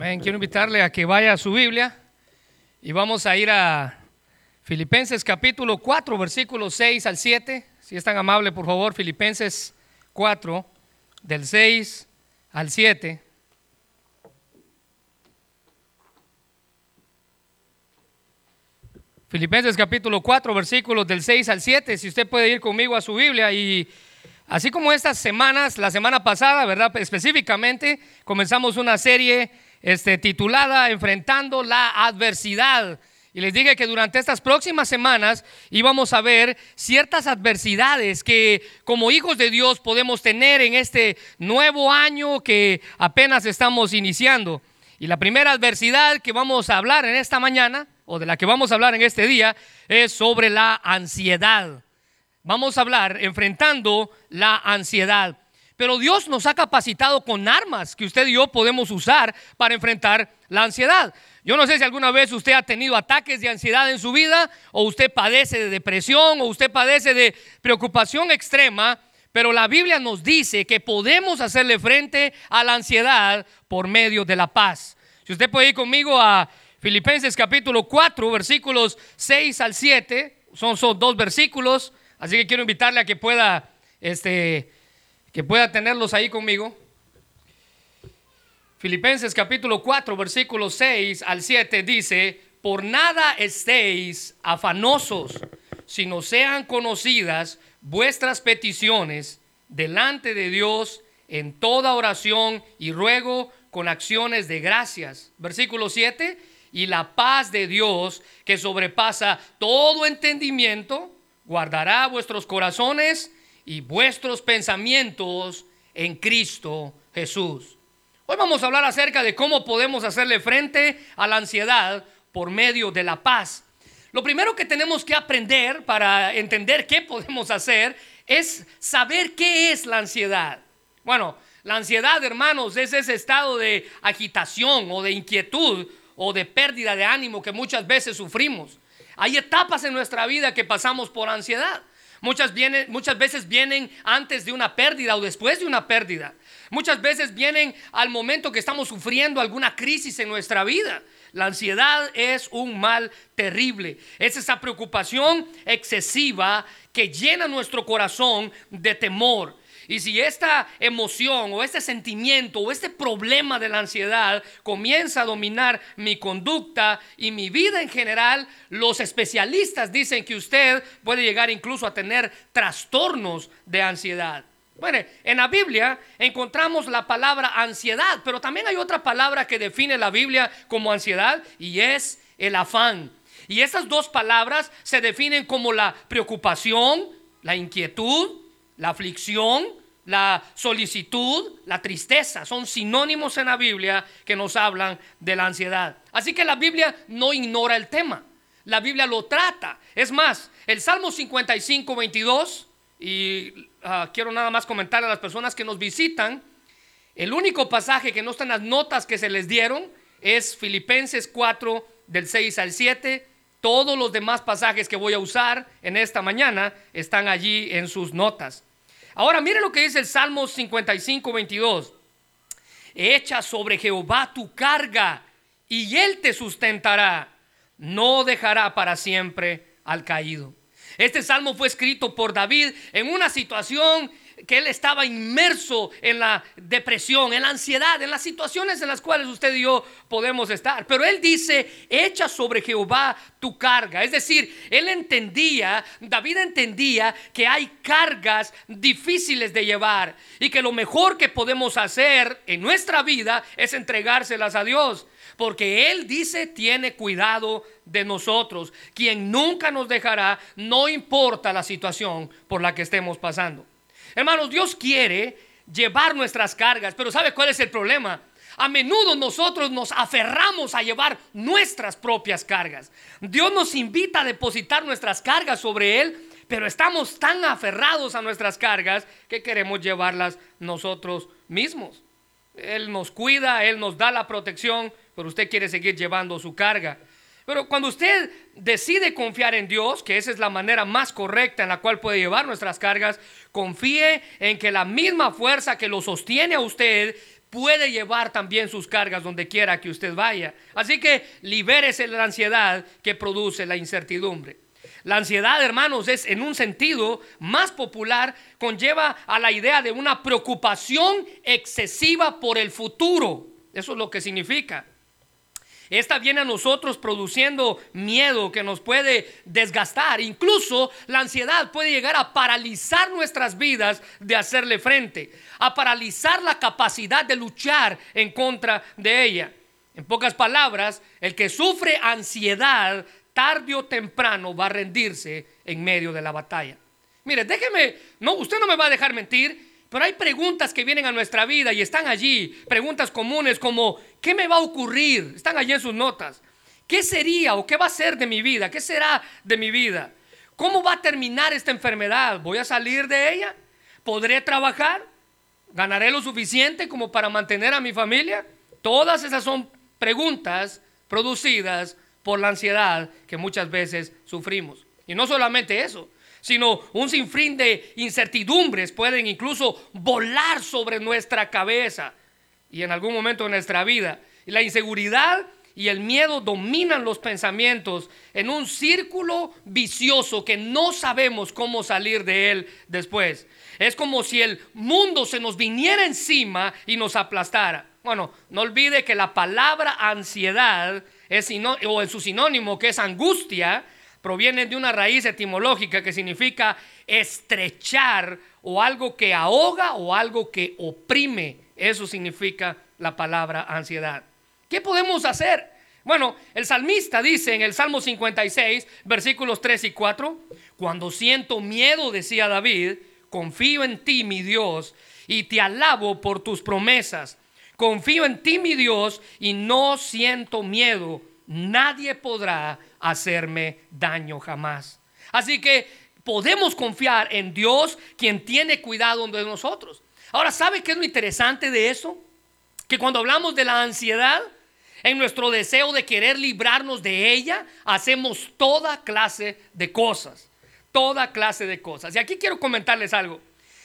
Amén. Quiero invitarle a que vaya a su Biblia y vamos a ir a Filipenses capítulo 4, versículos 6 al 7. Si es tan amable, por favor, Filipenses 4, del 6 al 7. Filipenses capítulo 4, versículos del 6 al 7. Si usted puede ir conmigo a su Biblia y así como estas semanas, la semana pasada, ¿verdad? Específicamente, comenzamos una serie este, titulada Enfrentando la adversidad. Y les dije que durante estas próximas semanas íbamos a ver ciertas adversidades que como hijos de Dios podemos tener en este nuevo año que apenas estamos iniciando. Y la primera adversidad que vamos a hablar en esta mañana, o de la que vamos a hablar en este día, es sobre la ansiedad. Vamos a hablar enfrentando la ansiedad. Pero Dios nos ha capacitado con armas que usted y yo podemos usar para enfrentar la ansiedad. Yo no sé si alguna vez usted ha tenido ataques de ansiedad en su vida, o usted padece de depresión, o usted padece de preocupación extrema, pero la Biblia nos dice que podemos hacerle frente a la ansiedad por medio de la paz. Si usted puede ir conmigo a Filipenses capítulo 4, versículos 6 al 7, son, son dos versículos, así que quiero invitarle a que pueda este, que pueda tenerlos ahí conmigo. Filipenses capítulo 4, versículo 6 al 7 dice, por nada estéis afanosos, sino sean conocidas vuestras peticiones delante de Dios en toda oración y ruego con acciones de gracias. Versículo 7, y la paz de Dios que sobrepasa todo entendimiento, guardará vuestros corazones y vuestros pensamientos en Cristo Jesús. Hoy vamos a hablar acerca de cómo podemos hacerle frente a la ansiedad por medio de la paz. Lo primero que tenemos que aprender para entender qué podemos hacer es saber qué es la ansiedad. Bueno, la ansiedad, hermanos, es ese estado de agitación o de inquietud o de pérdida de ánimo que muchas veces sufrimos. Hay etapas en nuestra vida que pasamos por ansiedad. Muchas, muchas veces vienen antes de una pérdida o después de una pérdida. Muchas veces vienen al momento que estamos sufriendo alguna crisis en nuestra vida. La ansiedad es un mal terrible. Es esa preocupación excesiva que llena nuestro corazón de temor. Y si esta emoción o este sentimiento o este problema de la ansiedad comienza a dominar mi conducta y mi vida en general, los especialistas dicen que usted puede llegar incluso a tener trastornos de ansiedad. Bueno, en la Biblia encontramos la palabra ansiedad, pero también hay otra palabra que define la Biblia como ansiedad y es el afán. Y estas dos palabras se definen como la preocupación, la inquietud, la aflicción, la solicitud, la tristeza. Son sinónimos en la Biblia que nos hablan de la ansiedad. Así que la Biblia no ignora el tema. La Biblia lo trata. Es más, el Salmo 55, 22, y ah, quiero nada más comentar a las personas que nos visitan, el único pasaje que no está en las notas que se les dieron es Filipenses 4, del 6 al 7. Todos los demás pasajes que voy a usar en esta mañana están allí en sus notas. Ahora mire lo que dice el Salmo 55, 22. Echa sobre Jehová tu carga y él te sustentará. No dejará para siempre al caído. Este salmo fue escrito por David en una situación que él estaba inmerso en la depresión, en la ansiedad, en las situaciones en las cuales usted y yo podemos estar. Pero él dice, echa sobre Jehová tu carga. Es decir, él entendía, David entendía que hay cargas difíciles de llevar y que lo mejor que podemos hacer en nuestra vida es entregárselas a Dios. Porque Él dice, tiene cuidado de nosotros, quien nunca nos dejará, no importa la situación por la que estemos pasando. Hermanos, Dios quiere llevar nuestras cargas, pero ¿sabe cuál es el problema? A menudo nosotros nos aferramos a llevar nuestras propias cargas. Dios nos invita a depositar nuestras cargas sobre Él, pero estamos tan aferrados a nuestras cargas que queremos llevarlas nosotros mismos. Él nos cuida, Él nos da la protección, pero usted quiere seguir llevando su carga. Pero cuando usted decide confiar en Dios, que esa es la manera más correcta en la cual puede llevar nuestras cargas, confíe en que la misma fuerza que lo sostiene a usted puede llevar también sus cargas donde quiera que usted vaya. Así que libérese de la ansiedad que produce la incertidumbre. La ansiedad, hermanos, es en un sentido más popular, conlleva a la idea de una preocupación excesiva por el futuro. Eso es lo que significa. Esta viene a nosotros produciendo miedo que nos puede desgastar. Incluso la ansiedad puede llegar a paralizar nuestras vidas de hacerle frente, a paralizar la capacidad de luchar en contra de ella. En pocas palabras, el que sufre ansiedad tarde o temprano va a rendirse en medio de la batalla. Mire, déjeme, no, usted no me va a dejar mentir. Pero hay preguntas que vienen a nuestra vida y están allí, preguntas comunes como, ¿qué me va a ocurrir? Están allí en sus notas. ¿Qué sería o qué va a ser de mi vida? ¿Qué será de mi vida? ¿Cómo va a terminar esta enfermedad? ¿Voy a salir de ella? ¿Podré trabajar? ¿Ganaré lo suficiente como para mantener a mi familia? Todas esas son preguntas producidas por la ansiedad que muchas veces sufrimos. Y no solamente eso, sino un sinfín de incertidumbres pueden incluso volar sobre nuestra cabeza y en algún momento de nuestra vida. La inseguridad y el miedo dominan los pensamientos en un círculo vicioso que no sabemos cómo salir de él después. Es como si el mundo se nos viniera encima y nos aplastara. Bueno, no olvide que la palabra ansiedad es o en su sinónimo que es angustia, proviene de una raíz etimológica que significa estrechar o algo que ahoga o algo que oprime. Eso significa la palabra ansiedad. ¿Qué podemos hacer? Bueno, el salmista dice en el Salmo 56, versículos 3 y 4, cuando siento miedo, decía David, confío en ti, mi Dios, y te alabo por tus promesas. Confío en ti, mi Dios, y no siento miedo. Nadie podrá hacerme daño jamás. Así que podemos confiar en Dios, quien tiene cuidado de nosotros. Ahora, ¿sabe qué es lo interesante de eso? Que cuando hablamos de la ansiedad, en nuestro deseo de querer librarnos de ella, hacemos toda clase de cosas. Toda clase de cosas. Y aquí quiero comentarles algo.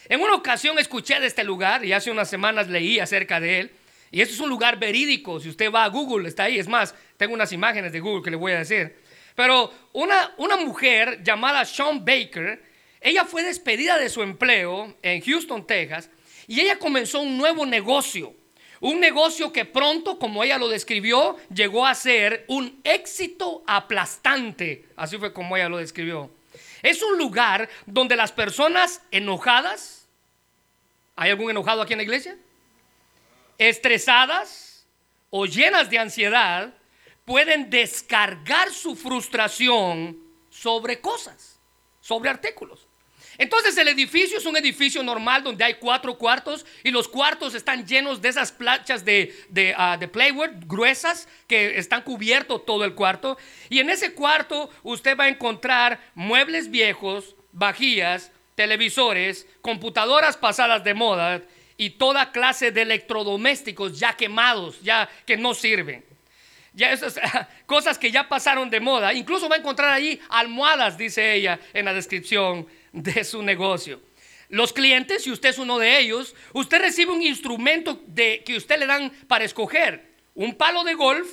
En una ocasión escuché de este lugar y hace unas semanas leí acerca de él. Y esto es un lugar verídico. Si usted va a Google, está ahí. Es más, tengo unas imágenes de Google que le voy a decir. Pero una, una mujer llamada Sean Baker, ella fue despedida de su empleo en Houston, Texas, y ella comenzó un nuevo negocio. Un negocio que pronto, como ella lo describió, llegó a ser un éxito aplastante. Así fue como ella lo describió. Es un lugar donde las personas enojadas, ¿hay algún enojado aquí en la iglesia? Estresadas o llenas de ansiedad, pueden descargar su frustración sobre cosas, sobre artículos. Entonces el edificio es un edificio normal donde hay cuatro cuartos y los cuartos están llenos de esas planchas de, de, ah, plywood gruesas que están cubiertos todo el cuarto. Y en ese cuarto usted va a encontrar muebles viejos, vajillas, televisores, computadoras pasadas de moda y toda clase de electrodomésticos ya quemados, ya que no sirven ya esas cosas que ya pasaron de moda. Incluso va a encontrar allí almohadas, dice ella en la descripción de su negocio. Los clientes, si usted es uno de ellos, usted recibe un instrumento de, que usted le dan para escoger. Un palo de golf,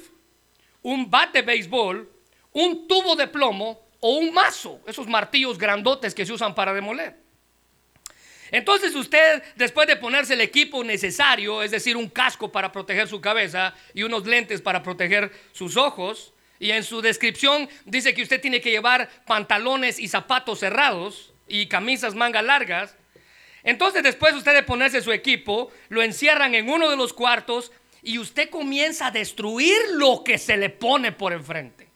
un bat de béisbol, un tubo de plomo o un mazo, esos martillos grandotes que se usan para demoler. Entonces usted, después de ponerse el equipo necesario, es decir, un casco para proteger su cabeza y unos lentes para proteger sus ojos, y en su descripción dice que usted tiene que llevar pantalones y zapatos cerrados y camisas manga largas, entonces después usted de ponerse su equipo, lo encierran en uno de los cuartos y usted comienza a destruir lo que se le pone por enfrente.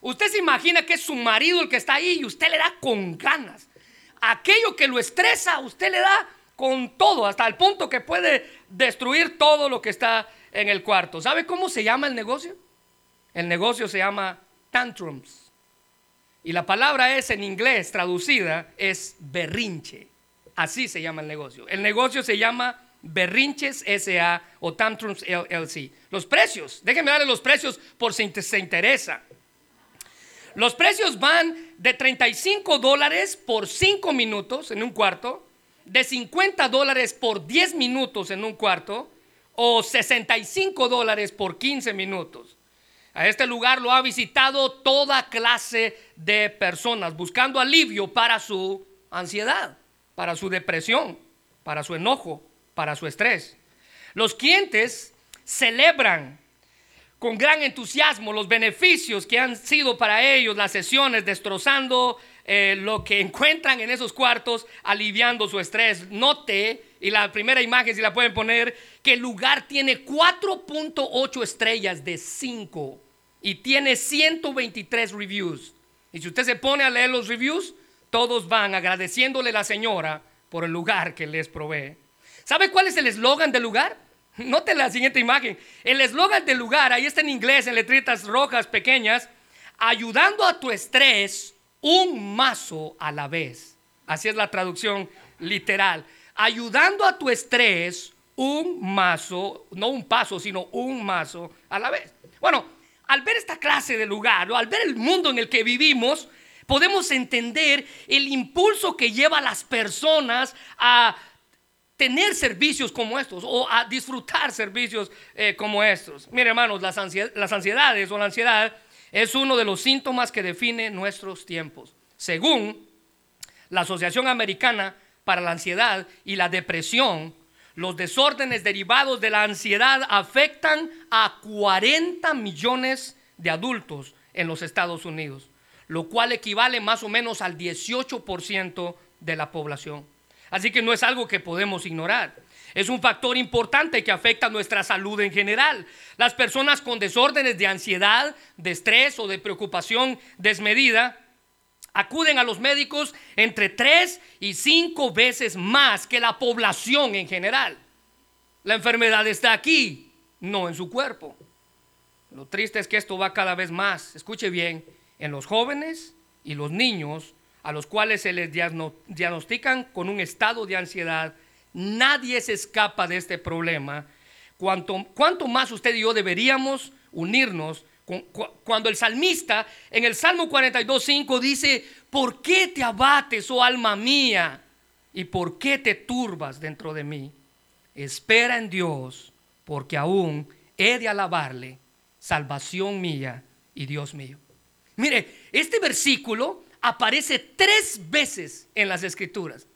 Usted se imagina que es su marido el que está ahí y usted le da con ganas aquello que lo estresa, usted le da con todo, hasta el punto que puede destruir todo lo que está en el cuarto. ¿Sabe cómo se llama el negocio? El negocio se llama tantrums. Y la palabra es en inglés traducida es berrinche. Así se llama el negocio. El negocio se llama Berrinches SA o Tantrums LLC. Los precios, déjenme darle los precios por si se interesa. Los precios van de 35 dólares por 5 minutos en un cuarto, de 50 dólares por 10 minutos en un cuarto, o 65 dólares por 15 minutos. A este lugar lo ha visitado toda clase de personas buscando alivio para su ansiedad, para su depresión, para su enojo, para su estrés. Los clientes celebran con gran entusiasmo los beneficios que han sido para ellos las sesiones, destrozando eh, lo que encuentran en esos cuartos, aliviando su estrés. Note, y la primera imagen si la pueden poner, que el lugar tiene 4.8 estrellas de 5 y tiene 123 reviews. Y si usted se pone a leer los reviews, todos van agradeciéndole a la señora por el lugar que les provee. ¿Sabe cuál es el eslogan del lugar? Note la siguiente imagen. El eslogan del lugar, ahí está en inglés, en letritas rojas pequeñas, ayudando a tu estrés un mazo a la vez. Así es la traducción literal. Ayudando a tu estrés un mazo, no un paso, sino un mazo a la vez. Bueno, al ver esta clase de lugar, o al ver el mundo en el que vivimos, podemos entender el impulso que lleva a las personas a tener servicios como estos o a disfrutar servicios eh, como estos. Mire, hermanos, las, las ansiedades o la ansiedad es uno de los síntomas que define nuestros tiempos. Según la Asociación Americana para la Ansiedad y la Depresión, los desórdenes derivados de la ansiedad afectan a 40 millones de adultos en los Estados Unidos, lo cual equivale más o menos al 18% de la población. Así que no es algo que podemos ignorar. Es un factor importante que afecta nuestra salud en general. Las personas con desórdenes de ansiedad, de estrés o de preocupación desmedida acuden a los médicos entre tres y cinco veces más que la población en general. La enfermedad está aquí, no en su cuerpo. Lo triste es que esto va cada vez más, escuche bien, en los jóvenes y los niños a los cuales se les diagnostican con un estado de ansiedad. Nadie se escapa de este problema. Cuanto, cuanto más usted y yo deberíamos unirnos cuando el salmista en el Salmo 42.5 dice, ¿por qué te abates, oh alma mía? ¿Y por qué te turbas dentro de mí? Espera en Dios, porque aún he de alabarle, salvación mía y Dios mío. Mire, este versículo aparece tres veces en las escrituras.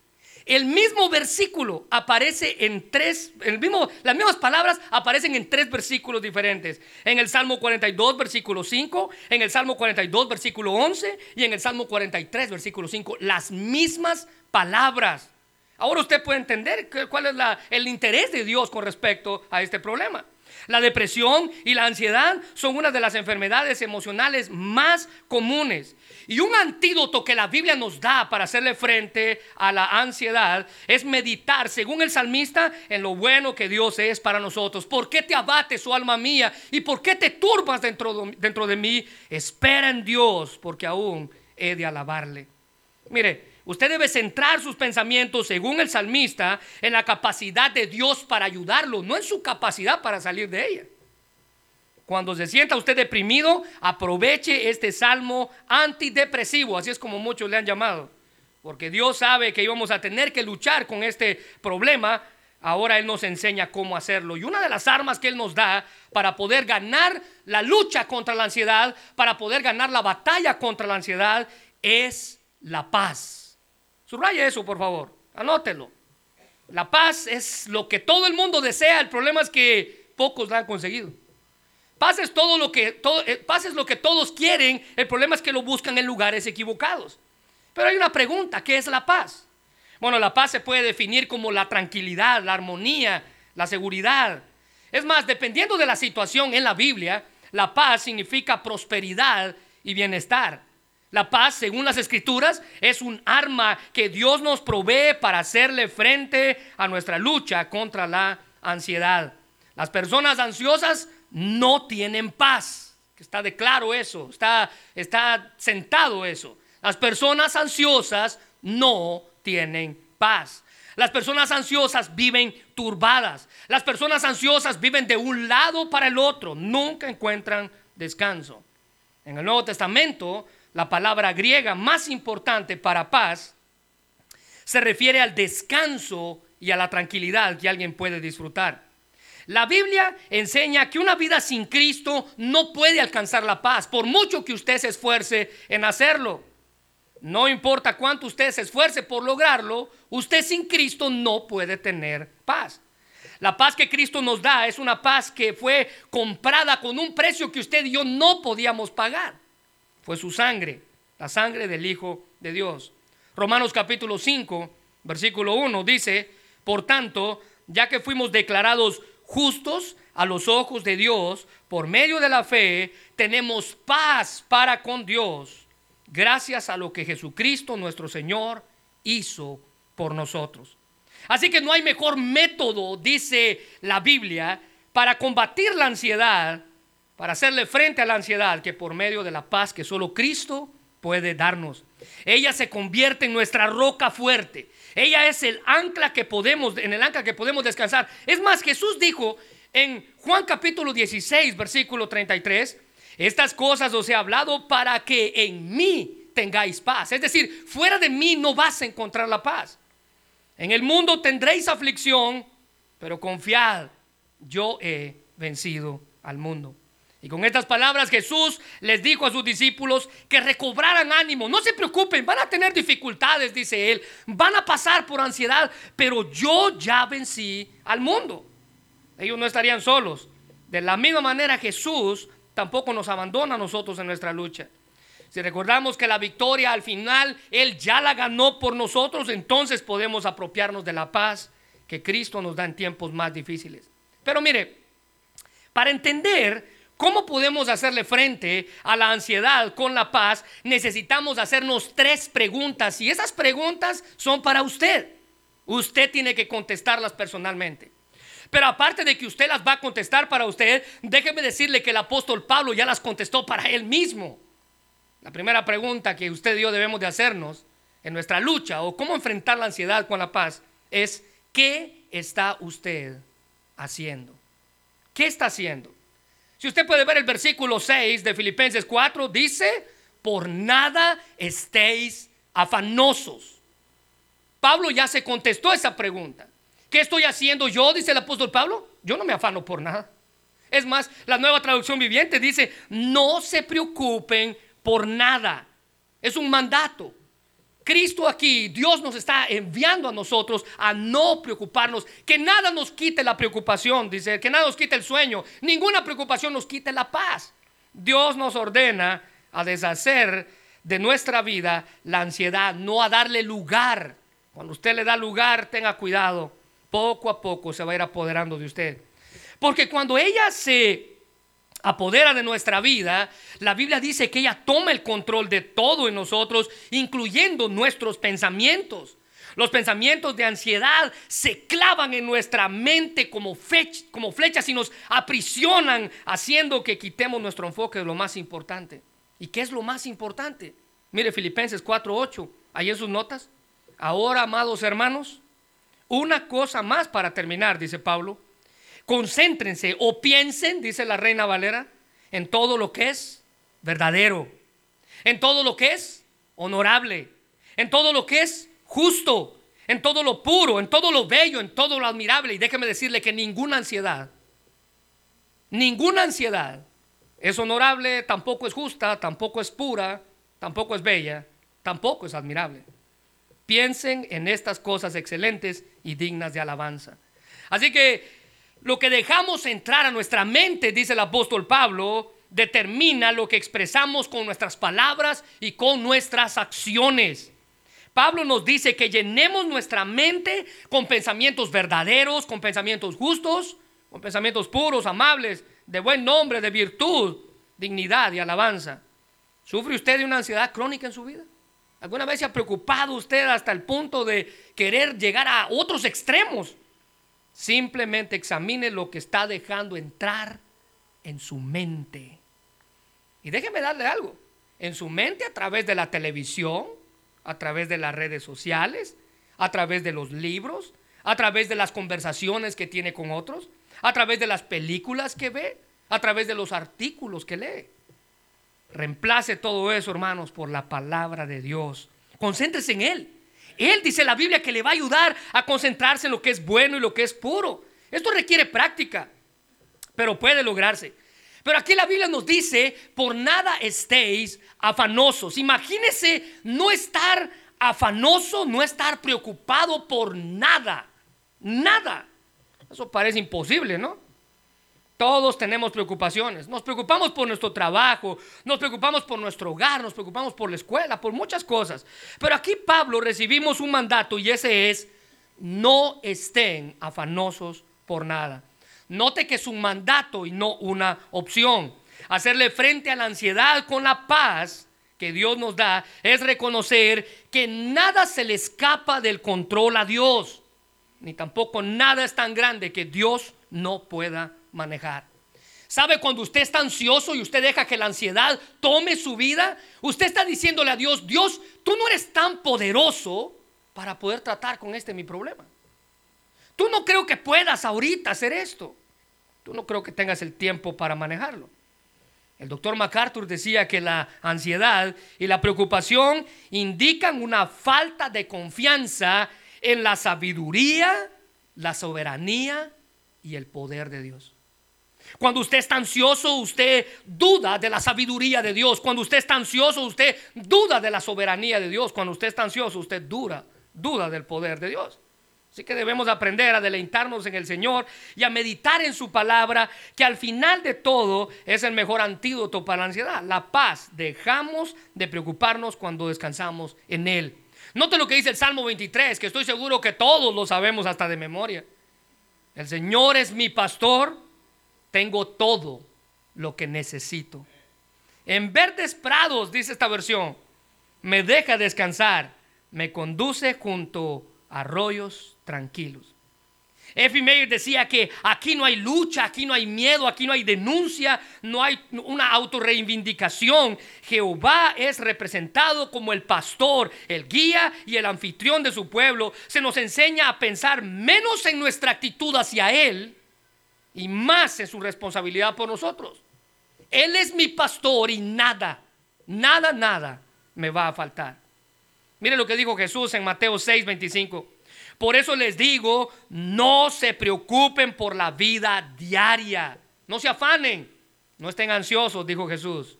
El mismo versículo aparece en tres, el mismo, las mismas palabras aparecen en tres versículos diferentes. En el Salmo 42, versículo 5, en el Salmo 42, versículo 11 y en el Salmo 43, versículo 5. Las mismas palabras. Ahora usted puede entender cuál es el interés de Dios con respecto a este problema. La depresión y la ansiedad son una de las enfermedades emocionales más comunes. Y un antídoto que la Biblia nos da para hacerle frente a la ansiedad es meditar, según el salmista, en lo bueno que Dios es para nosotros. ¿Por qué te abates, oh alma mía? ¿Y por qué te turbas dentro, dentro de mí? Espera en Dios, porque aún he de alabarle. Mire, Usted debe centrar sus pensamientos, según el salmista, en la capacidad de Dios para ayudarlo, no en su capacidad para salir de ella. Cuando se sienta usted deprimido, aproveche este salmo antidepresivo, así es como muchos le han llamado. Porque Dios sabe que íbamos a tener que luchar con este problema. Ahora Él nos enseña cómo hacerlo. Y una de las armas que Él nos da para poder ganar la lucha contra la ansiedad, para poder ganar la batalla contra la ansiedad, es la paz. Subraya eso, por favor. Anótelo. La paz es lo que todo el mundo desea. El problema es que pocos la han conseguido. Paz es todo lo que todo, eh, paz es lo que todos quieren. El problema es que lo buscan en lugares equivocados. Pero hay una pregunta, ¿qué es la paz? Bueno, la paz se puede definir como la tranquilidad, la armonía, la seguridad. Es más, dependiendo de la situación en la Biblia, la paz significa prosperidad y bienestar. La paz, según las escrituras, es un arma que Dios nos provee para hacerle frente a nuestra lucha contra la ansiedad. Las personas ansiosas no tienen paz. Está de claro eso, está, está sentado eso. Las personas ansiosas no tienen paz. Las personas ansiosas viven turbadas. Las personas ansiosas viven de un lado para el otro. Nunca encuentran descanso. En el Nuevo Testamento la palabra griega más importante para paz, se refiere al descanso y a la tranquilidad que alguien puede disfrutar. La Biblia enseña que una vida sin Cristo no puede alcanzar la paz, por mucho que usted se esfuerce en hacerlo. No importa cuánto usted se esfuerce por lograrlo, usted sin Cristo no puede tener paz. La paz que Cristo nos da es una paz que fue comprada con un precio que usted y yo no podíamos pagar. Fue su sangre, la sangre del Hijo de Dios. Romanos capítulo 5, versículo 1 dice, por tanto, ya que fuimos declarados justos a los ojos de Dios por medio de la fe, tenemos paz para con Dios, gracias a lo que Jesucristo nuestro Señor hizo por nosotros. Así que no hay mejor método, dice la Biblia, para combatir la ansiedad, para hacerle frente a la ansiedad, que por medio de la paz que solo Cristo puede darnos. Ella se convierte en nuestra roca fuerte. Ella es el ancla que podemos, en el ancla que podemos descansar. Es más, Jesús dijo en Juan capítulo 16, versículo 33, estas cosas os he hablado para que en mí tengáis paz. Es decir, fuera de mí no vas a encontrar la paz. En el mundo tendréis aflicción, pero confiad, yo he vencido al mundo. Y con estas palabras Jesús les dijo a sus discípulos que recobraran ánimo. No se preocupen, van a tener dificultades, dice él. Van a pasar por ansiedad, pero yo ya vencí al mundo. Ellos no estarían solos. De la misma manera Jesús tampoco nos abandona a nosotros en nuestra lucha. Si recordamos que la victoria al final Él ya la ganó por nosotros, entonces podemos apropiarnos de la paz que Cristo nos da en tiempos más difíciles. Pero mire, para entender cómo podemos hacerle frente a la ansiedad con la paz, necesitamos hacernos tres preguntas y esas preguntas son para usted. Usted tiene que contestarlas personalmente. Pero aparte de que usted las va a contestar para usted, déjeme decirle que el apóstol Pablo ya las contestó para él mismo. La primera pregunta que usted y yo debemos de hacernos en nuestra lucha o cómo enfrentar la ansiedad con la paz es, ¿qué está usted haciendo? ¿Qué está haciendo? Si usted puede ver el versículo 6 de Filipenses 4, dice, por nada estéis afanosos. Pablo ya se contestó esa pregunta. ¿Qué estoy haciendo yo? Dice el apóstol Pablo. Yo no me afano por nada. Es más, la nueva traducción viviente dice, no se preocupen por nada. Es un mandato. Cristo aquí, Dios nos está enviando a nosotros a no preocuparnos, que nada nos quite la preocupación, dice, que nada nos quite el sueño, ninguna preocupación nos quite la paz. Dios nos ordena a deshacer de nuestra vida la ansiedad, no a darle lugar. Cuando usted le da lugar, tenga cuidado, poco a poco se va a ir apoderando de usted. Porque cuando ella se apodera de nuestra vida, la Biblia dice que ella toma el control de todo en nosotros, incluyendo nuestros pensamientos. Los pensamientos de ansiedad se clavan en nuestra mente como, como flechas y nos aprisionan, haciendo que quitemos nuestro enfoque de lo más importante. ¿Y qué es lo más importante? Mire Filipenses 4:8, ahí en sus notas. Ahora, amados hermanos, una cosa más para terminar, dice Pablo concéntrense o piensen, dice la reina Valera, en todo lo que es verdadero, en todo lo que es honorable, en todo lo que es justo, en todo lo puro, en todo lo bello, en todo lo admirable. Y déjeme decirle que ninguna ansiedad, ninguna ansiedad es honorable, tampoco es justa, tampoco es pura, tampoco es bella, tampoco es admirable. Piensen en estas cosas excelentes y dignas de alabanza. Así que lo que dejamos entrar a nuestra mente, dice el apóstol Pablo, determina lo que expresamos con nuestras palabras y con nuestras acciones. Pablo nos dice que llenemos nuestra mente con pensamientos verdaderos, con pensamientos justos, con pensamientos puros, amables, de buen nombre, de virtud, dignidad y alabanza. ¿Sufre usted de una ansiedad crónica en su vida? ¿Alguna vez se ha preocupado usted hasta el punto de querer llegar a otros extremos? Simplemente examine lo que está dejando entrar en su mente. Y déjeme darle algo. En su mente a través de la televisión, a través de las redes sociales, a través de los libros, a través de las conversaciones que tiene con otros, a través de las películas que ve, a través de los artículos que lee. Reemplace todo eso, hermanos, por la palabra de Dios. Concéntrese en Él. Él dice la Biblia que le va a ayudar a concentrarse en lo que es bueno y lo que es puro. Esto requiere práctica. pero puede lograrse. Pero aquí la Biblia nos dice, por nada estéis afanosos. Imagínese no estar afanoso, no estar preocupado por nada. Nada. Eso parece imposible, ¿no? Todos tenemos preocupaciones. Nos preocupamos por nuestro trabajo, nos preocupamos por nuestro hogar, nos preocupamos por la escuela, por muchas cosas. Pero aquí Pablo recibimos un mandato y ese es, no estén afanosos por nada. Note que es un mandato y no una opción. Hacerle frente a la ansiedad con la paz que Dios nos da es reconocer que nada se le escapa del control a Dios, ni tampoco nada es tan grande que Dios no pueda manejar. ¿Sabe cuando usted está ansioso y usted deja que la ansiedad tome su vida? Usted está diciéndole a Dios, Dios, tú no eres tan poderoso para poder tratar con este mi problema. Tú no creo que puedas ahorita hacer esto. Tú no creo que tengas el tiempo para manejarlo. El doctor MacArthur decía que la ansiedad y la preocupación indican una falta de confianza en la sabiduría, la soberanía y el poder de Dios. Cuando usted está ansioso, usted duda de la sabiduría de Dios. Cuando usted está ansioso, usted duda de la soberanía de Dios. Cuando usted está ansioso, usted duda, duda del poder de Dios. Así que debemos aprender a deleitarnos en el Señor y a meditar en su palabra, que al final de todo es el mejor antídoto para la ansiedad. La paz. Dejamos de preocuparnos cuando descansamos en Él. Note lo que dice el Salmo 23, que estoy seguro que todos lo sabemos hasta de memoria. El Señor es mi pastor, tengo todo lo que necesito. En verdes prados, dice esta versión, me deja descansar, me conduce junto a arroyos tranquilos. Effie Meyer decía que aquí no hay lucha, aquí no hay miedo, aquí no hay denuncia, no hay una autorreivindicación. Jehová es representado como el pastor, el guía y el anfitrión de su pueblo. Se nos enseña a pensar menos en nuestra actitud hacia Él y más en su responsabilidad por nosotros. Él es mi pastor y nada, nada, nada me va a faltar. Mire lo que dijo Jesús en Mateo 6, 25. Por eso les digo, no se preocupen por la vida diaria. No se afanen, no estén ansiosos, dijo Jesús.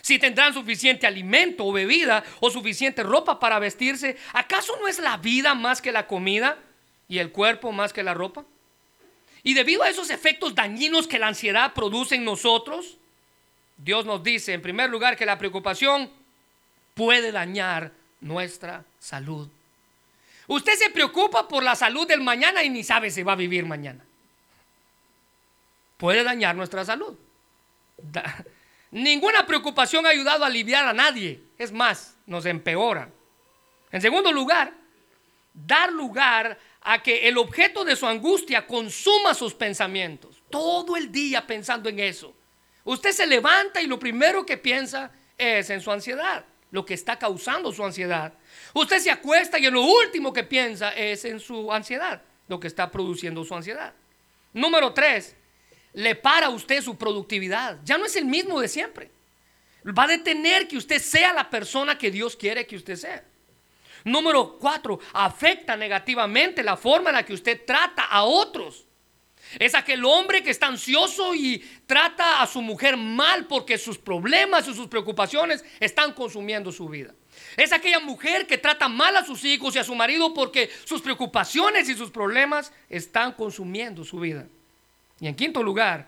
Si tendrán suficiente alimento o bebida o suficiente ropa para vestirse, ¿acaso no es la vida más que la comida y el cuerpo más que la ropa? Y debido a esos efectos dañinos que la ansiedad produce en nosotros, Dios nos dice en primer lugar que la preocupación puede dañar nuestra salud. Usted se preocupa por la salud del mañana y ni sabe si va a vivir mañana. Puede dañar nuestra salud. Ninguna preocupación ha ayudado a aliviar a nadie. Es más, nos empeora. En segundo lugar, dar lugar a que el objeto de su angustia consuma sus pensamientos. Todo el día pensando en eso. Usted se levanta y lo primero que piensa es en su ansiedad, lo que está causando su ansiedad. Usted se acuesta y lo último que piensa es en su ansiedad, lo que está produciendo su ansiedad. Número tres, le para a usted su productividad. Ya no es el mismo de siempre. Va a detener que usted sea la persona que Dios quiere que usted sea. Número cuatro, afecta negativamente la forma en la que usted trata a otros. Es aquel hombre que está ansioso y trata a su mujer mal porque sus problemas y sus preocupaciones están consumiendo su vida. Es aquella mujer que trata mal a sus hijos y a su marido porque sus preocupaciones y sus problemas están consumiendo su vida. Y en quinto lugar,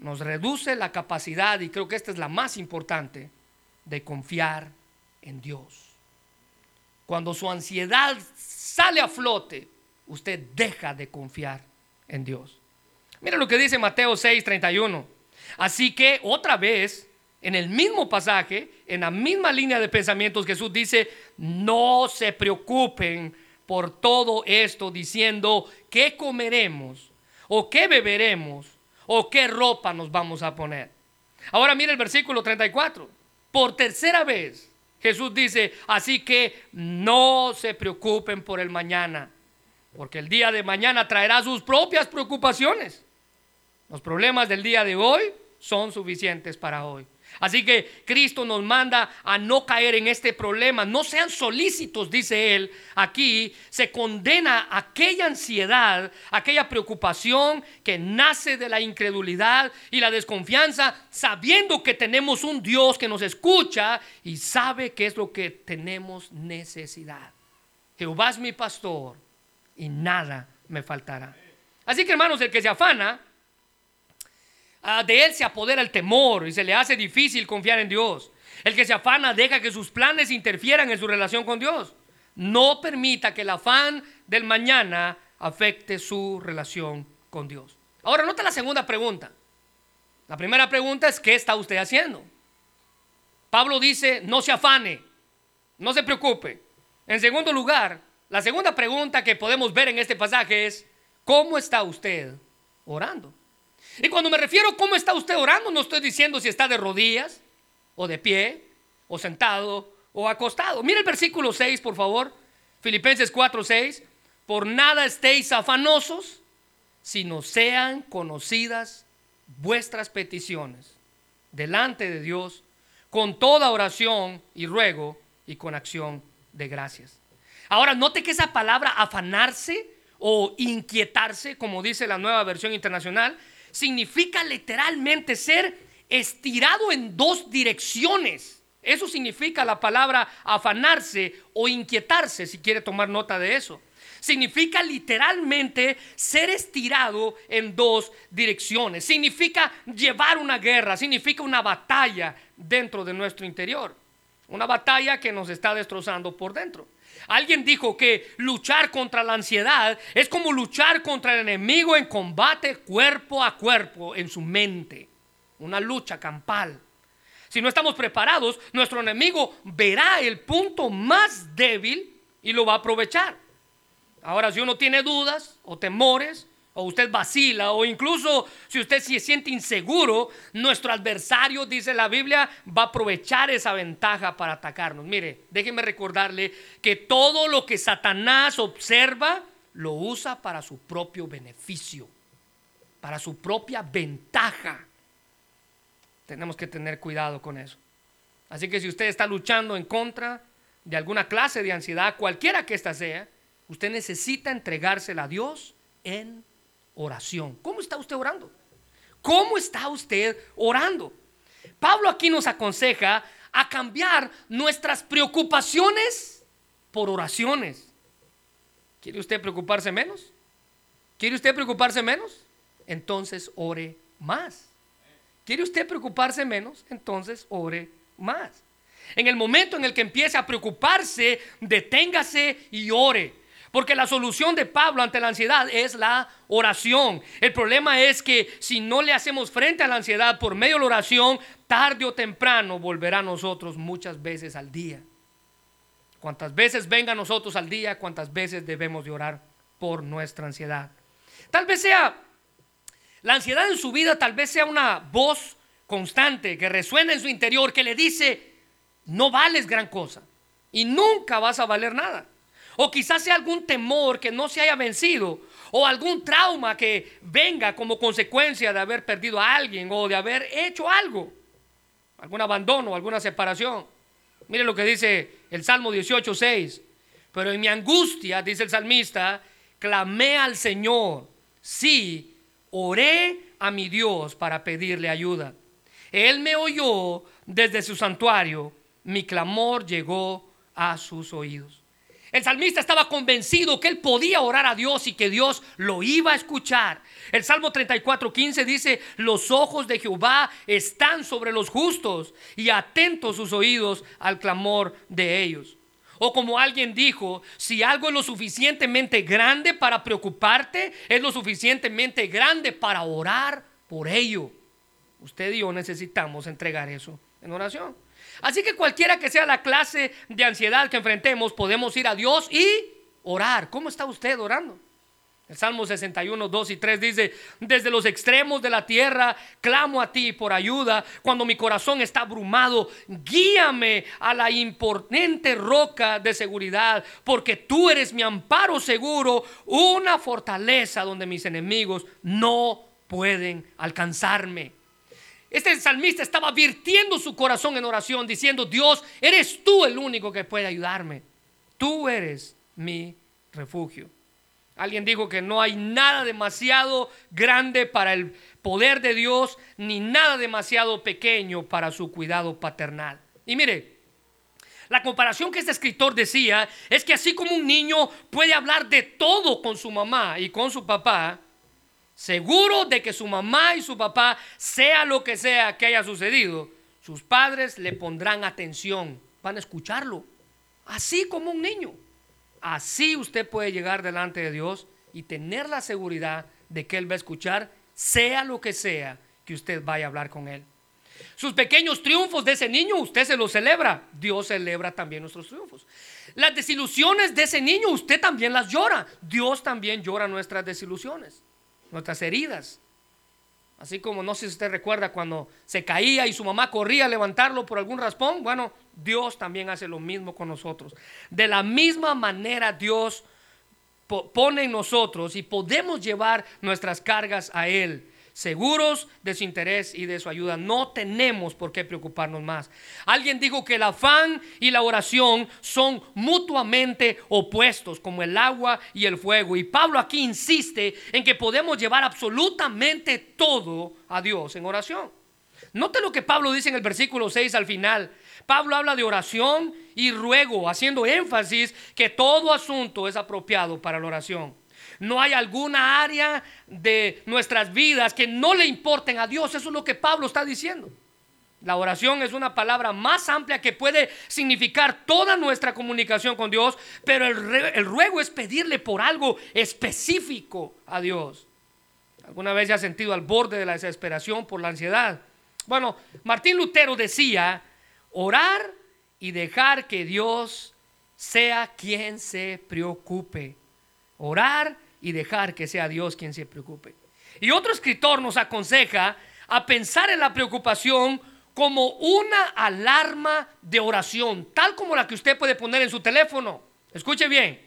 nos reduce la capacidad, y creo que esta es la más importante, de confiar en Dios. Cuando su ansiedad sale a flote, usted deja de confiar en Dios. Mira lo que dice Mateo 6:31. Así que otra vez en el mismo pasaje, en la misma línea de pensamientos, Jesús dice, no se preocupen por todo esto diciendo, ¿qué comeremos? ¿O qué beberemos? ¿O qué ropa nos vamos a poner? Ahora mire el versículo 34. Por tercera vez Jesús dice, así que no se preocupen por el mañana, porque el día de mañana traerá sus propias preocupaciones. Los problemas del día de hoy son suficientes para hoy. Así que Cristo nos manda a no caer en este problema. No sean solícitos, dice él. Aquí se condena aquella ansiedad, aquella preocupación que nace de la incredulidad y la desconfianza, sabiendo que tenemos un Dios que nos escucha y sabe qué es lo que tenemos necesidad. Jehová es mi pastor y nada me faltará. Así que hermanos, el que se afana, de él se apodera el temor y se le hace difícil confiar en Dios. El que se afana deja que sus planes interfieran en su relación con Dios. No permita que el afán del mañana afecte su relación con Dios. Ahora, nota la segunda pregunta. La primera pregunta es, ¿qué está usted haciendo? Pablo dice, no se afane, no se preocupe. En segundo lugar, la segunda pregunta que podemos ver en este pasaje es, ¿cómo está usted orando? Y cuando me refiero a cómo está usted orando, no estoy diciendo si está de rodillas, o de pie, o sentado, o acostado. Mira el versículo 6, por favor. Filipenses 4, 6. Por nada estéis afanosos, sino sean conocidas vuestras peticiones delante de Dios con toda oración y ruego y con acción de gracias. Ahora, note que esa palabra afanarse o inquietarse, como dice la nueva versión internacional, significa literalmente ser estirado en dos direcciones. Eso significa la palabra afanarse o inquietarse, si quiere tomar nota de eso. Significa literalmente ser estirado en dos direcciones. Significa llevar una guerra, significa una batalla dentro de nuestro interior. Una batalla que nos está destrozando por dentro. Alguien dijo que luchar contra la ansiedad es como luchar contra el enemigo en combate cuerpo a cuerpo en su mente. Una lucha campal. Si no estamos preparados, nuestro enemigo verá el punto más débil y lo va a aprovechar. Ahora, si uno tiene dudas o temores, o usted vacila, o incluso si usted se siente inseguro, nuestro adversario, dice la Biblia, va a aprovechar esa ventaja para atacarnos. Mire, déjeme recordarle que todo lo que Satanás observa, lo usa para su propio beneficio, para su propia ventaja. Tenemos que tener cuidado con eso. Así que si usted está luchando en contra de alguna clase de ansiedad, cualquiera que ésta sea, usted necesita entregársela a Dios en oración. ¿Cómo está usted orando? ¿Cómo está usted orando? Pablo aquí nos aconseja a cambiar nuestras preocupaciones por oraciones. ¿Quiere usted preocuparse menos? ¿Quiere usted preocuparse menos? Entonces ore más. ¿Quiere usted preocuparse menos? Entonces ore más. En el momento en el que empiece a preocuparse, deténgase y ore. Porque la solución de Pablo ante la ansiedad es la oración. El problema es que si no le hacemos frente a la ansiedad por medio de la oración, tarde o temprano volverá a nosotros muchas veces al día. Cuantas veces venga a nosotros al día, cuantas veces debemos de orar por nuestra ansiedad. Tal vez sea la ansiedad en su vida, tal vez sea una voz constante que resuena en su interior que le dice, no vales gran cosa y nunca vas a valer nada. O quizás sea algún temor que no se haya vencido. O algún trauma que venga como consecuencia de haber perdido a alguien o de haber hecho algo. Algún abandono, alguna separación. Mire lo que dice el Salmo 18.6. Pero en mi angustia, dice el salmista, clamé al Señor. Sí, oré a mi Dios para pedirle ayuda. Él me oyó desde su santuario. Mi clamor llegó a sus oídos. El salmista estaba convencido que él podía orar a Dios y que Dios lo iba a escuchar. El Salmo 34, 15 dice, los ojos de Jehová están sobre los justos y atentos sus oídos al clamor de ellos. O como alguien dijo, si algo es lo suficientemente grande para preocuparte, es lo suficientemente grande para orar por ello. Usted y yo necesitamos entregar eso en oración. Así que cualquiera que sea la clase de ansiedad que enfrentemos, podemos ir a Dios y orar. ¿Cómo está usted orando? El Salmo 61, 2 y 3 dice, desde los extremos de la tierra clamo a ti por ayuda. Cuando mi corazón está abrumado, guíame a la importante roca de seguridad, porque tú eres mi amparo seguro, una fortaleza donde mis enemigos no pueden alcanzarme. Este salmista estaba virtiendo su corazón en oración, diciendo, Dios, eres tú el único que puede ayudarme. Tú eres mi refugio. Alguien dijo que no hay nada demasiado grande para el poder de Dios, ni nada demasiado pequeño para su cuidado paternal. Y mire, la comparación que este escritor decía es que así como un niño puede hablar de todo con su mamá y con su papá, seguro de que su mamá y su papá, sea lo que sea que haya sucedido, sus padres le pondrán atención, van a escucharlo, así como un niño. Así usted puede llegar delante de Dios y tener la seguridad de que Él va a escuchar, sea lo que sea que usted vaya a hablar con Él. Sus pequeños triunfos de ese niño, usted se los celebra. Dios celebra también nuestros triunfos. Las desilusiones de ese niño, usted también las llora. Dios también llora nuestras desilusiones, nuestras heridas. Así como no sé si usted recuerda cuando se caía y su mamá corría a levantarlo por algún raspón. Bueno, Dios también hace lo mismo con nosotros. De la misma manera Dios pone en nosotros y podemos llevar nuestras cargas a Él seguros de su interés y de su ayuda. No tenemos por qué preocuparnos más. Alguien dijo que el afán y la oración son mutuamente opuestos, como el agua y el fuego. Y Pablo aquí insiste en que podemos llevar absolutamente todo a Dios en oración. Note lo que Pablo dice en el versículo 6 al final. Pablo habla de oración y ruego, haciendo énfasis que todo asunto es apropiado para la oración. No hay alguna área de nuestras vidas que no le importen a Dios. Eso es lo que Pablo está diciendo. La oración es una palabra más amplia que puede significar toda nuestra comunicación con Dios, pero el, ruego es pedirle por algo específico a Dios. ¿Alguna vez ya has sentido al borde de la desesperación por la ansiedad? Bueno, Martín Lutero decía, orar y dejar que Dios sea quien se preocupe. Orar y dejar que sea Dios quien se preocupe. Y otro escritor nos aconseja a pensar en la preocupación como una alarma de oración, tal como la que usted puede poner en su teléfono. Escuche bien.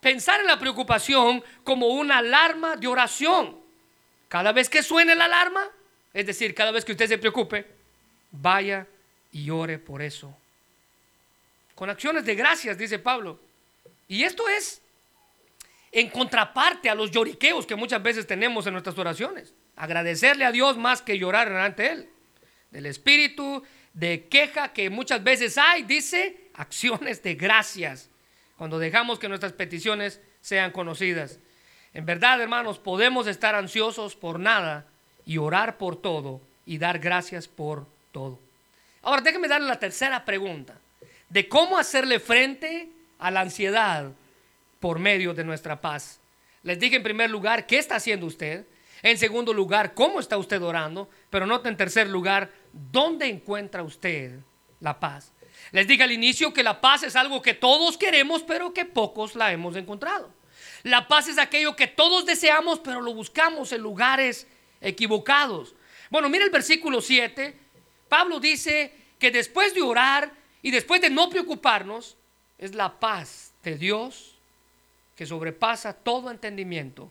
Pensar en la preocupación como una alarma de oración. Cada vez que suene la alarma, es decir, cada vez que usted se preocupe, vaya y ore por eso. Con acciones de gracias, dice Pablo. Y esto es en contraparte a los lloriqueos que muchas veces tenemos en nuestras oraciones. Agradecerle a Dios más que llorar ante Él. Del espíritu de queja que muchas veces hay, dice, acciones de gracias, cuando dejamos que nuestras peticiones sean conocidas. En verdad, hermanos, podemos estar ansiosos por nada y orar por todo y dar gracias por todo. Ahora, déjenme darle la tercera pregunta de cómo hacerle frente a la ansiedad por medio de nuestra paz. Les dije en primer lugar, ¿qué está haciendo usted? En segundo lugar, ¿cómo está usted orando? Pero nota en tercer lugar, ¿dónde encuentra usted la paz? Les dije al inicio que la paz es algo que todos queremos, pero que pocos la hemos encontrado. La paz es aquello que todos deseamos, pero lo buscamos en lugares equivocados. Bueno, mira el versículo 7. Pablo dice que después de orar y después de no preocuparnos, es la paz de Dios que sobrepasa todo entendimiento,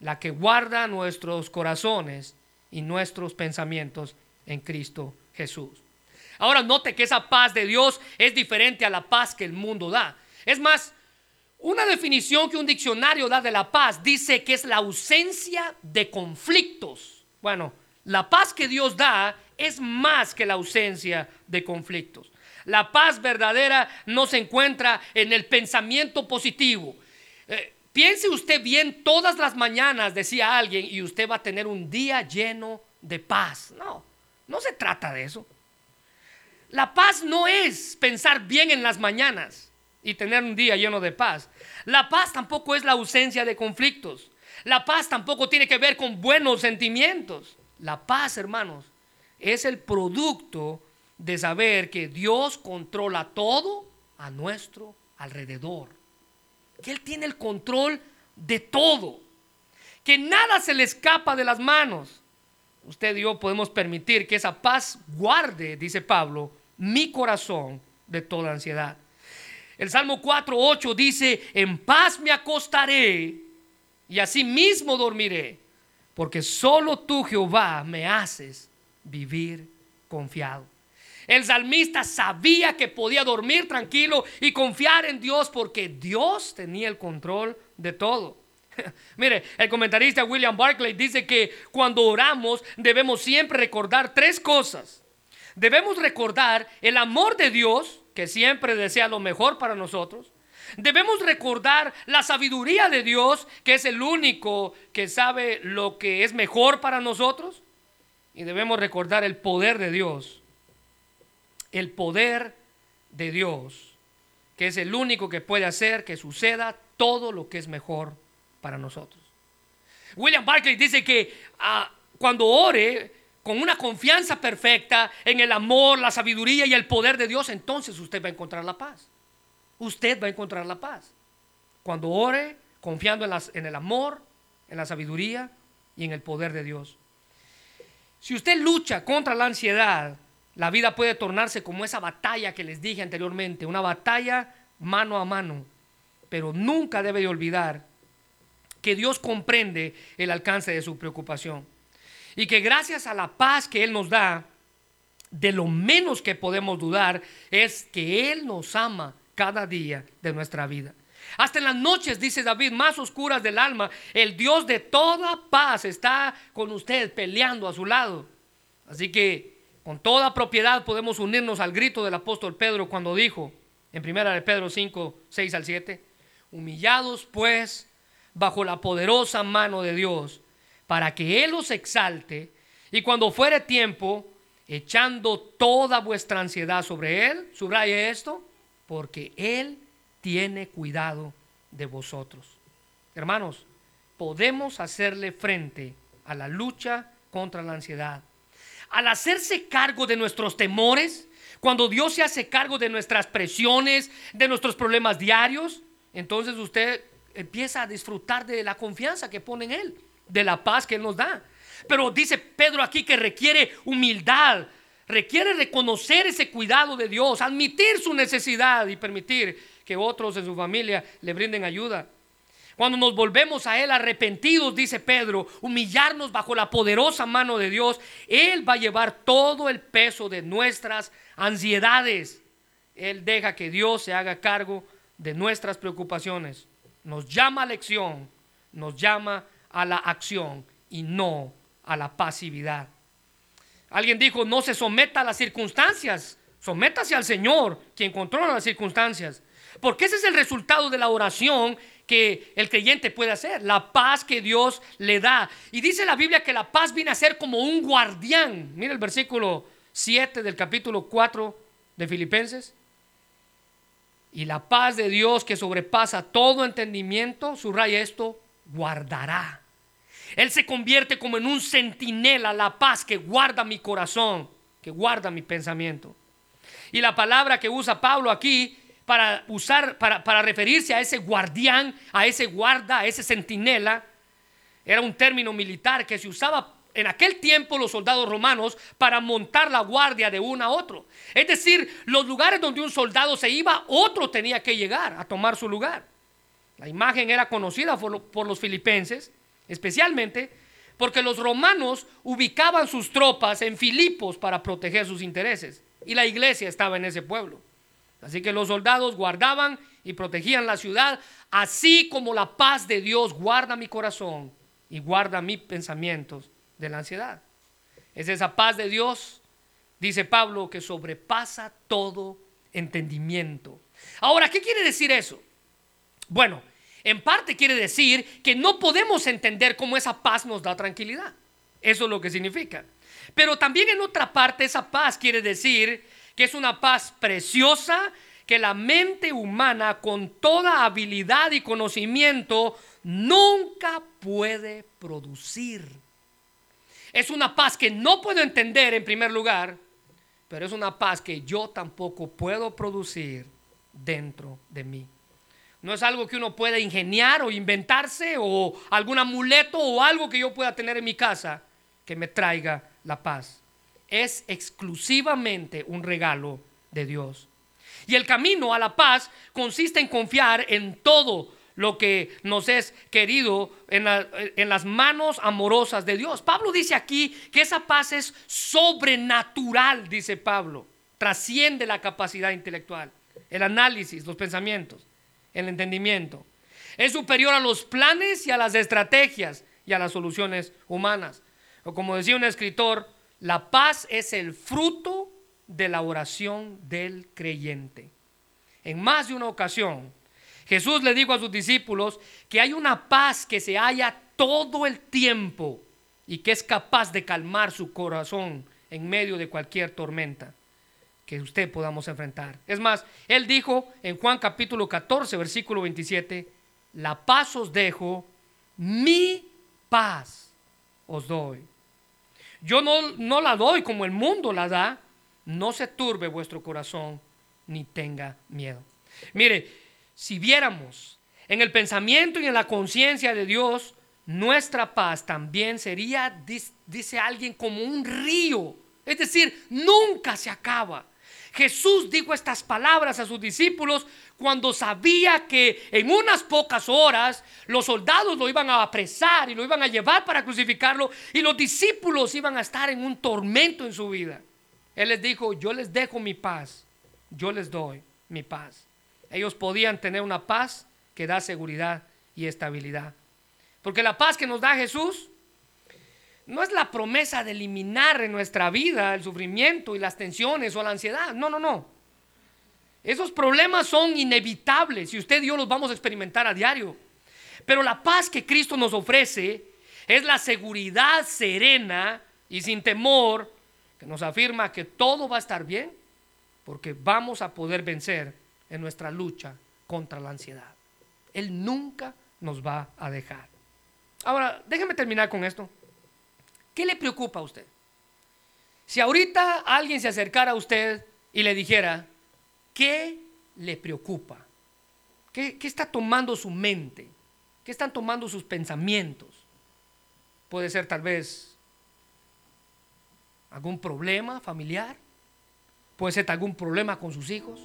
la que guarda nuestros corazones y nuestros pensamientos en Cristo Jesús. Ahora note que esa paz de Dios es diferente a la paz que el mundo da. Es más, una definición que un diccionario da de la paz dice que es la ausencia de conflictos. Bueno, la paz que Dios da es más que la ausencia de conflictos. La paz verdadera no se encuentra en el pensamiento positivo, eh, piense usted bien todas las mañanas, decía alguien, y usted va a tener un día lleno de paz. No, no se trata de eso. La paz no es pensar bien en las mañanas y tener un día lleno de paz. La paz tampoco es la ausencia de conflictos. La paz tampoco tiene que ver con buenos sentimientos. La paz, hermanos, es el producto de saber que Dios controla todo a nuestro alrededor que Él tiene el control de todo, que nada se le escapa de las manos. Usted y yo podemos permitir que esa paz guarde, dice Pablo, mi corazón de toda ansiedad. El Salmo 4.8 dice, en paz me acostaré y así mismo dormiré, porque solo tú, Jehová, me haces vivir confiado. El salmista sabía que podía dormir tranquilo y confiar en Dios porque Dios tenía el control de todo. Mire, el comentarista William Barclay dice que cuando oramos debemos siempre recordar tres cosas. Debemos recordar el amor de Dios, que siempre desea lo mejor para nosotros. Debemos recordar la sabiduría de Dios, que es el único que sabe lo que es mejor para nosotros. Y debemos recordar el poder de Dios. El poder de Dios, que es el único que puede hacer que suceda todo lo que es mejor para nosotros. William Barclay dice que ah, cuando ore con una confianza perfecta en el amor, la sabiduría y el poder de Dios, entonces usted va a encontrar la paz. Usted va a encontrar la paz. Cuando ore confiando en, en el amor, en la sabiduría y en el poder de Dios. Si usted lucha contra la ansiedad, la vida puede tornarse como esa batalla que les dije anteriormente, una batalla mano a mano. Pero nunca debe de olvidar que Dios comprende el alcance de su preocupación. Y que gracias a la paz que Él nos da, de lo menos que podemos dudar es que Él nos ama cada día de nuestra vida. Hasta en las noches, dice David, más oscuras del alma, el Dios de toda paz está con usted peleando a su lado. Así que con toda propiedad podemos unirnos al grito del apóstol Pedro cuando dijo en primera de Pedro 5, 6 al 7, humillados pues bajo la poderosa mano de Dios, para que Él os exalte, y cuando fuere tiempo, echando toda vuestra ansiedad sobre Él, subraye esto, porque Él tiene cuidado de vosotros. Hermanos, podemos hacerle frente a la lucha contra la ansiedad. Al hacerse cargo de nuestros temores, cuando Dios se hace cargo de nuestras presiones, de nuestros problemas diarios, entonces usted empieza a disfrutar de la confianza que pone en Él, de la paz que Él nos da. Pero dice Pedro aquí que requiere humildad, requiere reconocer ese cuidado de Dios, admitir su necesidad y permitir que otros en su familia le brinden ayuda. Cuando nos volvemos a Él arrepentidos, dice Pedro, humillarnos bajo la poderosa mano de Dios, Él va a llevar todo el peso de nuestras ansiedades. Él deja que Dios se haga cargo de nuestras preocupaciones nos llama a lección, nos llama a la acción y no a la pasividad. Alguien dijo, no se someta a las circunstancias, sométase al Señor, quien controla las circunstancias. Porque ese es el resultado de la oración que el creyente puede hacer, la paz que Dios le da. Y dice la Biblia que la paz viene a ser como un guardián. Mira el versículo 7 del capítulo 4 de Filipenses. Y la paz de Dios que sobrepasa todo entendimiento, subraya esto, guardará. Él se convierte como en un centinela, la paz que guarda mi corazón, que guarda mi pensamiento. Y la palabra que usa Pablo aquí para usar, para, para referirse a ese guardián, a ese guarda, a ese centinela, era un término militar que se usaba en aquel tiempo los soldados romanos para montar la guardia de uno a otro. Es decir, los lugares donde un soldado se iba, otro tenía que llegar a tomar su lugar. La imagen era conocida por, los filipenses, especialmente porque los romanos ubicaban sus tropas en Filipos para proteger sus intereses y la iglesia estaba en ese pueblo. Así que los soldados guardaban y protegían la ciudad, así como la paz de Dios guarda mi corazón y guarda mis pensamientos de la ansiedad. Es esa paz de Dios, dice Pablo, que sobrepasa todo entendimiento. Ahora, ¿qué quiere decir eso? Bueno, en parte quiere decir que no podemos entender cómo esa paz nos da tranquilidad. Eso es lo que significa. Pero también en otra parte esa paz quiere decir que es una paz preciosa que la mente humana con toda habilidad y conocimiento nunca puede producir. Es una paz que no puedo entender en primer lugar, pero es una paz que yo tampoco puedo producir dentro de mí. No es algo que uno pueda ingeniar o inventarse o algún amuleto o algo que yo pueda tener en mi casa que me traiga la paz. Es exclusivamente un regalo de Dios. Y el camino a la paz consiste en confiar en todo lo que nos es querido en, en, las manos amorosas de Dios. Pablo dice aquí que esa paz es sobrenatural, dice Pablo, trasciende la capacidad intelectual, el análisis, los pensamientos, el entendimiento. Es superior a los planes y a las estrategias y a las soluciones humanas. O como decía un escritor, la paz es el fruto de la oración del creyente. En más de una ocasión, Jesús le dijo a sus discípulos que hay una paz que se halla todo el tiempo y que es capaz de calmar su corazón en medio de cualquier tormenta que usted podamos enfrentar. Es más, él dijo en Juan capítulo 14, versículo 27, la paz os dejo, mi paz os doy. Yo no, no la doy como el mundo la da. No se turbe vuestro corazón ni tenga miedo. Mire, si viéramos en el pensamiento y en la conciencia de Dios, nuestra paz también sería, dice alguien, como un río. Es decir, nunca se acaba. Jesús dijo estas palabras a sus discípulos cuando sabía que en unas pocas horas los soldados lo iban a apresar y lo iban a llevar para crucificarlo y los discípulos iban a estar en un tormento en su vida. Él les dijo, yo les dejo mi paz, yo les doy mi paz. Ellos podían tener una paz que da seguridad y estabilidad. Porque la paz que nos da Jesús no es la promesa de eliminar en nuestra vida el sufrimiento y las tensiones o la ansiedad. No, no, no. Esos problemas son inevitables y usted y yo los vamos a experimentar a diario. Pero la paz que Cristo nos ofrece es la seguridad serena y sin temor que nos afirma que todo va a estar bien porque vamos a poder vencer en nuestra lucha contra la ansiedad. Él nunca nos va a dejar. Ahora, déjeme terminar con esto. ¿Qué le preocupa a usted? Si ahorita alguien se acercara a usted y le dijera, ¿qué le preocupa? ¿Qué, está tomando su mente? ¿Qué están tomando sus pensamientos? Puede ser tal vez algún problema familiar, puede ser algún problema con sus hijos,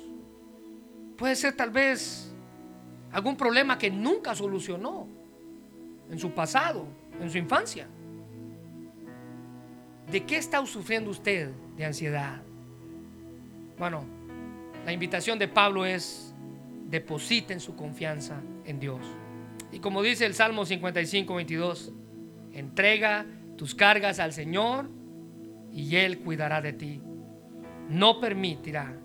puede ser tal vez algún problema que nunca solucionó en su pasado, en su infancia. ¿De qué está sufriendo usted de ansiedad? Bueno, la invitación de Pablo es depositen su confianza en Dios. Y como dice el Salmo 55, 22, entrega tus cargas al Señor y Él cuidará de ti. No permitirá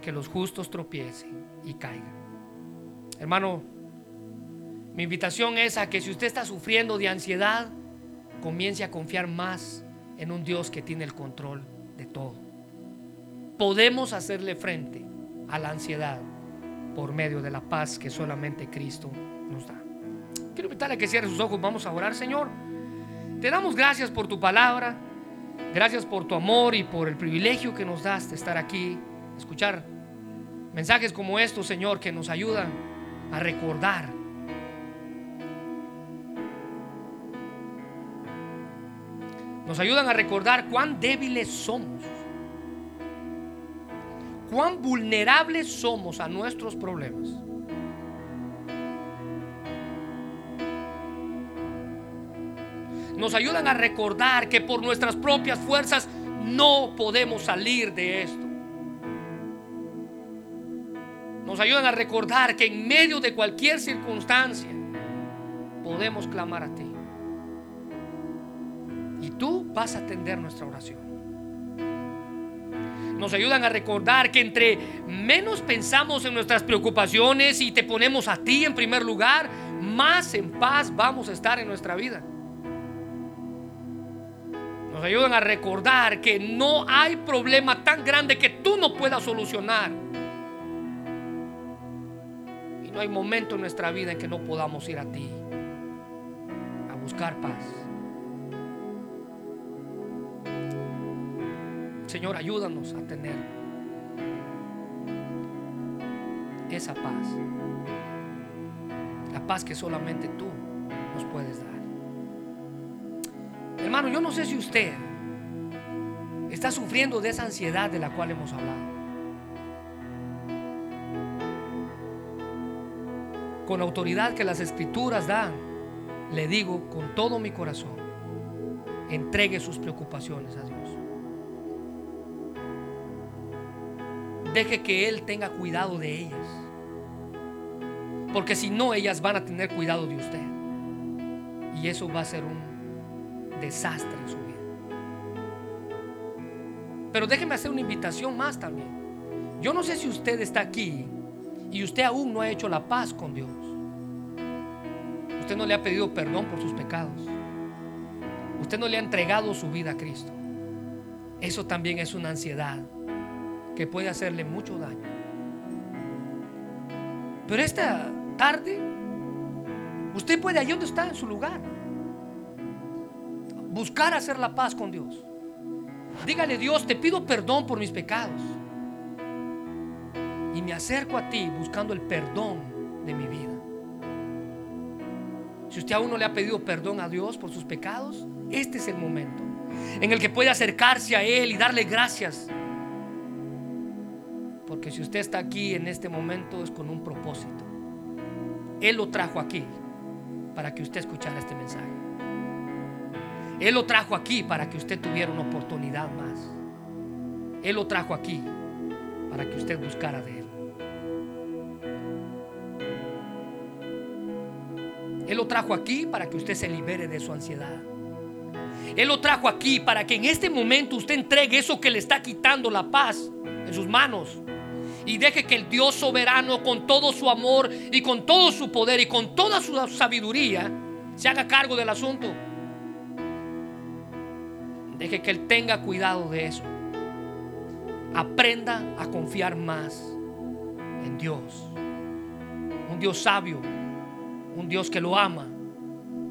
que los justos tropiecen y caigan. Hermano, mi invitación es a que si usted está sufriendo de ansiedad, comience a confiar más en un Dios que tiene el control de todo. Podemos hacerle frente a la ansiedad por medio de la paz que solamente Cristo nos da. Quiero invitarle a que cierre sus ojos. Vamos a orar, Señor. Te damos gracias por tu palabra. Gracias por tu amor y por el privilegio que nos das de estar aquí, escuchar mensajes como estos, Señor, que nos ayudan a recordar nos ayudan a recordar cuán débiles somos, cuán vulnerables somos a nuestros problemas. Nos ayudan a recordar que por nuestras propias fuerzas no podemos salir de esto. Nos ayudan a recordar que en medio de cualquier circunstancia podemos clamar a ti. Tú vas a atender nuestra oración. Nos ayudan a recordar que entre menos pensamos en nuestras preocupaciones y te ponemos a ti en primer lugar, más en paz vamos a estar en nuestra vida. Nos ayudan a recordar que no hay problema tan grande que tú no puedas solucionar. Y no hay momento en nuestra vida en que no podamos ir a ti a buscar paz. Señor, ayúdanos a tener esa paz. La paz que solamente tú nos puedes dar. Hermano, yo no sé si usted está sufriendo de esa ansiedad de la cual hemos hablado. con autoridad que las escrituras dan, le digo con todo mi corazón, entregue sus preocupaciones a Dios. Deje que Él tenga cuidado de ellas. Porque si no, ellas van a tener cuidado de usted. Y eso va a ser un desastre en su vida. Pero déjeme hacer una invitación más también. Yo no sé si usted está aquí y usted aún no ha hecho la paz con Dios. Usted no le ha pedido perdón por sus pecados. Usted no le ha entregado su vida a Cristo. Eso también es una ansiedad que puede hacerle mucho daño. Pero esta tarde, usted puede allí donde está, en su lugar, buscar hacer la paz con Dios. Dígale, Dios, te pido perdón por mis pecados. Y me acerco a ti buscando el perdón de mi vida. Si usted aún no le ha pedido perdón a Dios por sus pecados, este es el momento en el que puede acercarse a Él y darle gracias. Porque si usted está aquí en este momento es con un propósito. Él lo trajo aquí para que usted escuchara este mensaje. Él lo trajo aquí para que usted tuviera una oportunidad más. Él lo trajo aquí para que usted buscara de Él. Él lo trajo aquí para que usted se libere de su ansiedad. Él lo trajo aquí para que en este momento usted entregue eso que le está quitando la paz en sus manos. Y deje que el Dios soberano con todo su amor y con todo su poder y con toda su sabiduría se haga cargo del asunto. Deje que Él tenga cuidado de eso. Aprenda a confiar más en Dios. Un Dios sabio, un Dios que lo ama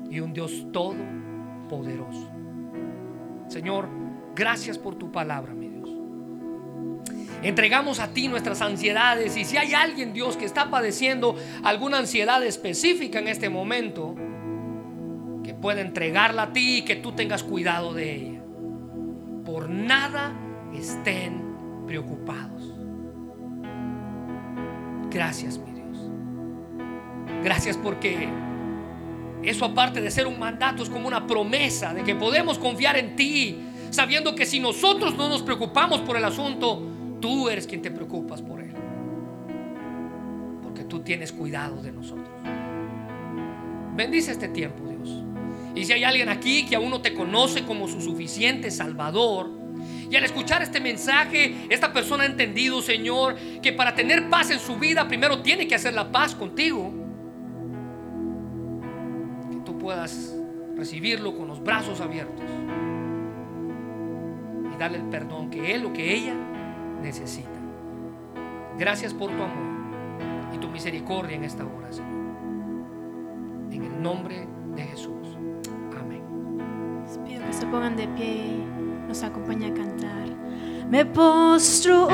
y un Dios todopoderoso. Señor, gracias por tu palabra. Entregamos a ti nuestras ansiedades y si hay alguien, Dios, que está padeciendo alguna ansiedad específica en este momento, que pueda entregarla a ti y que tú tengas cuidado de ella. Por nada estén preocupados. Gracias, mi Dios. Gracias porque eso aparte de ser un mandato es como una promesa de que podemos confiar en ti, sabiendo que si nosotros no nos preocupamos por el asunto, tú eres quien te preocupas por él. Porque tú tienes cuidado de nosotros. Bendice este tiempo, Dios. Y si hay alguien aquí que aún no te conoce como su suficiente Salvador, y al escuchar este mensaje, esta persona ha entendido, Señor, que para tener paz en su vida, primero tiene que hacer la paz contigo puedas recibirlo con los brazos abiertos y darle el perdón que él o que ella necesita. Gracias por tu amor y tu misericordia en esta hora, Señor. En el nombre de Jesús. Amén. Les pido que se pongan de pie y nos acompañe a cantar. Me postro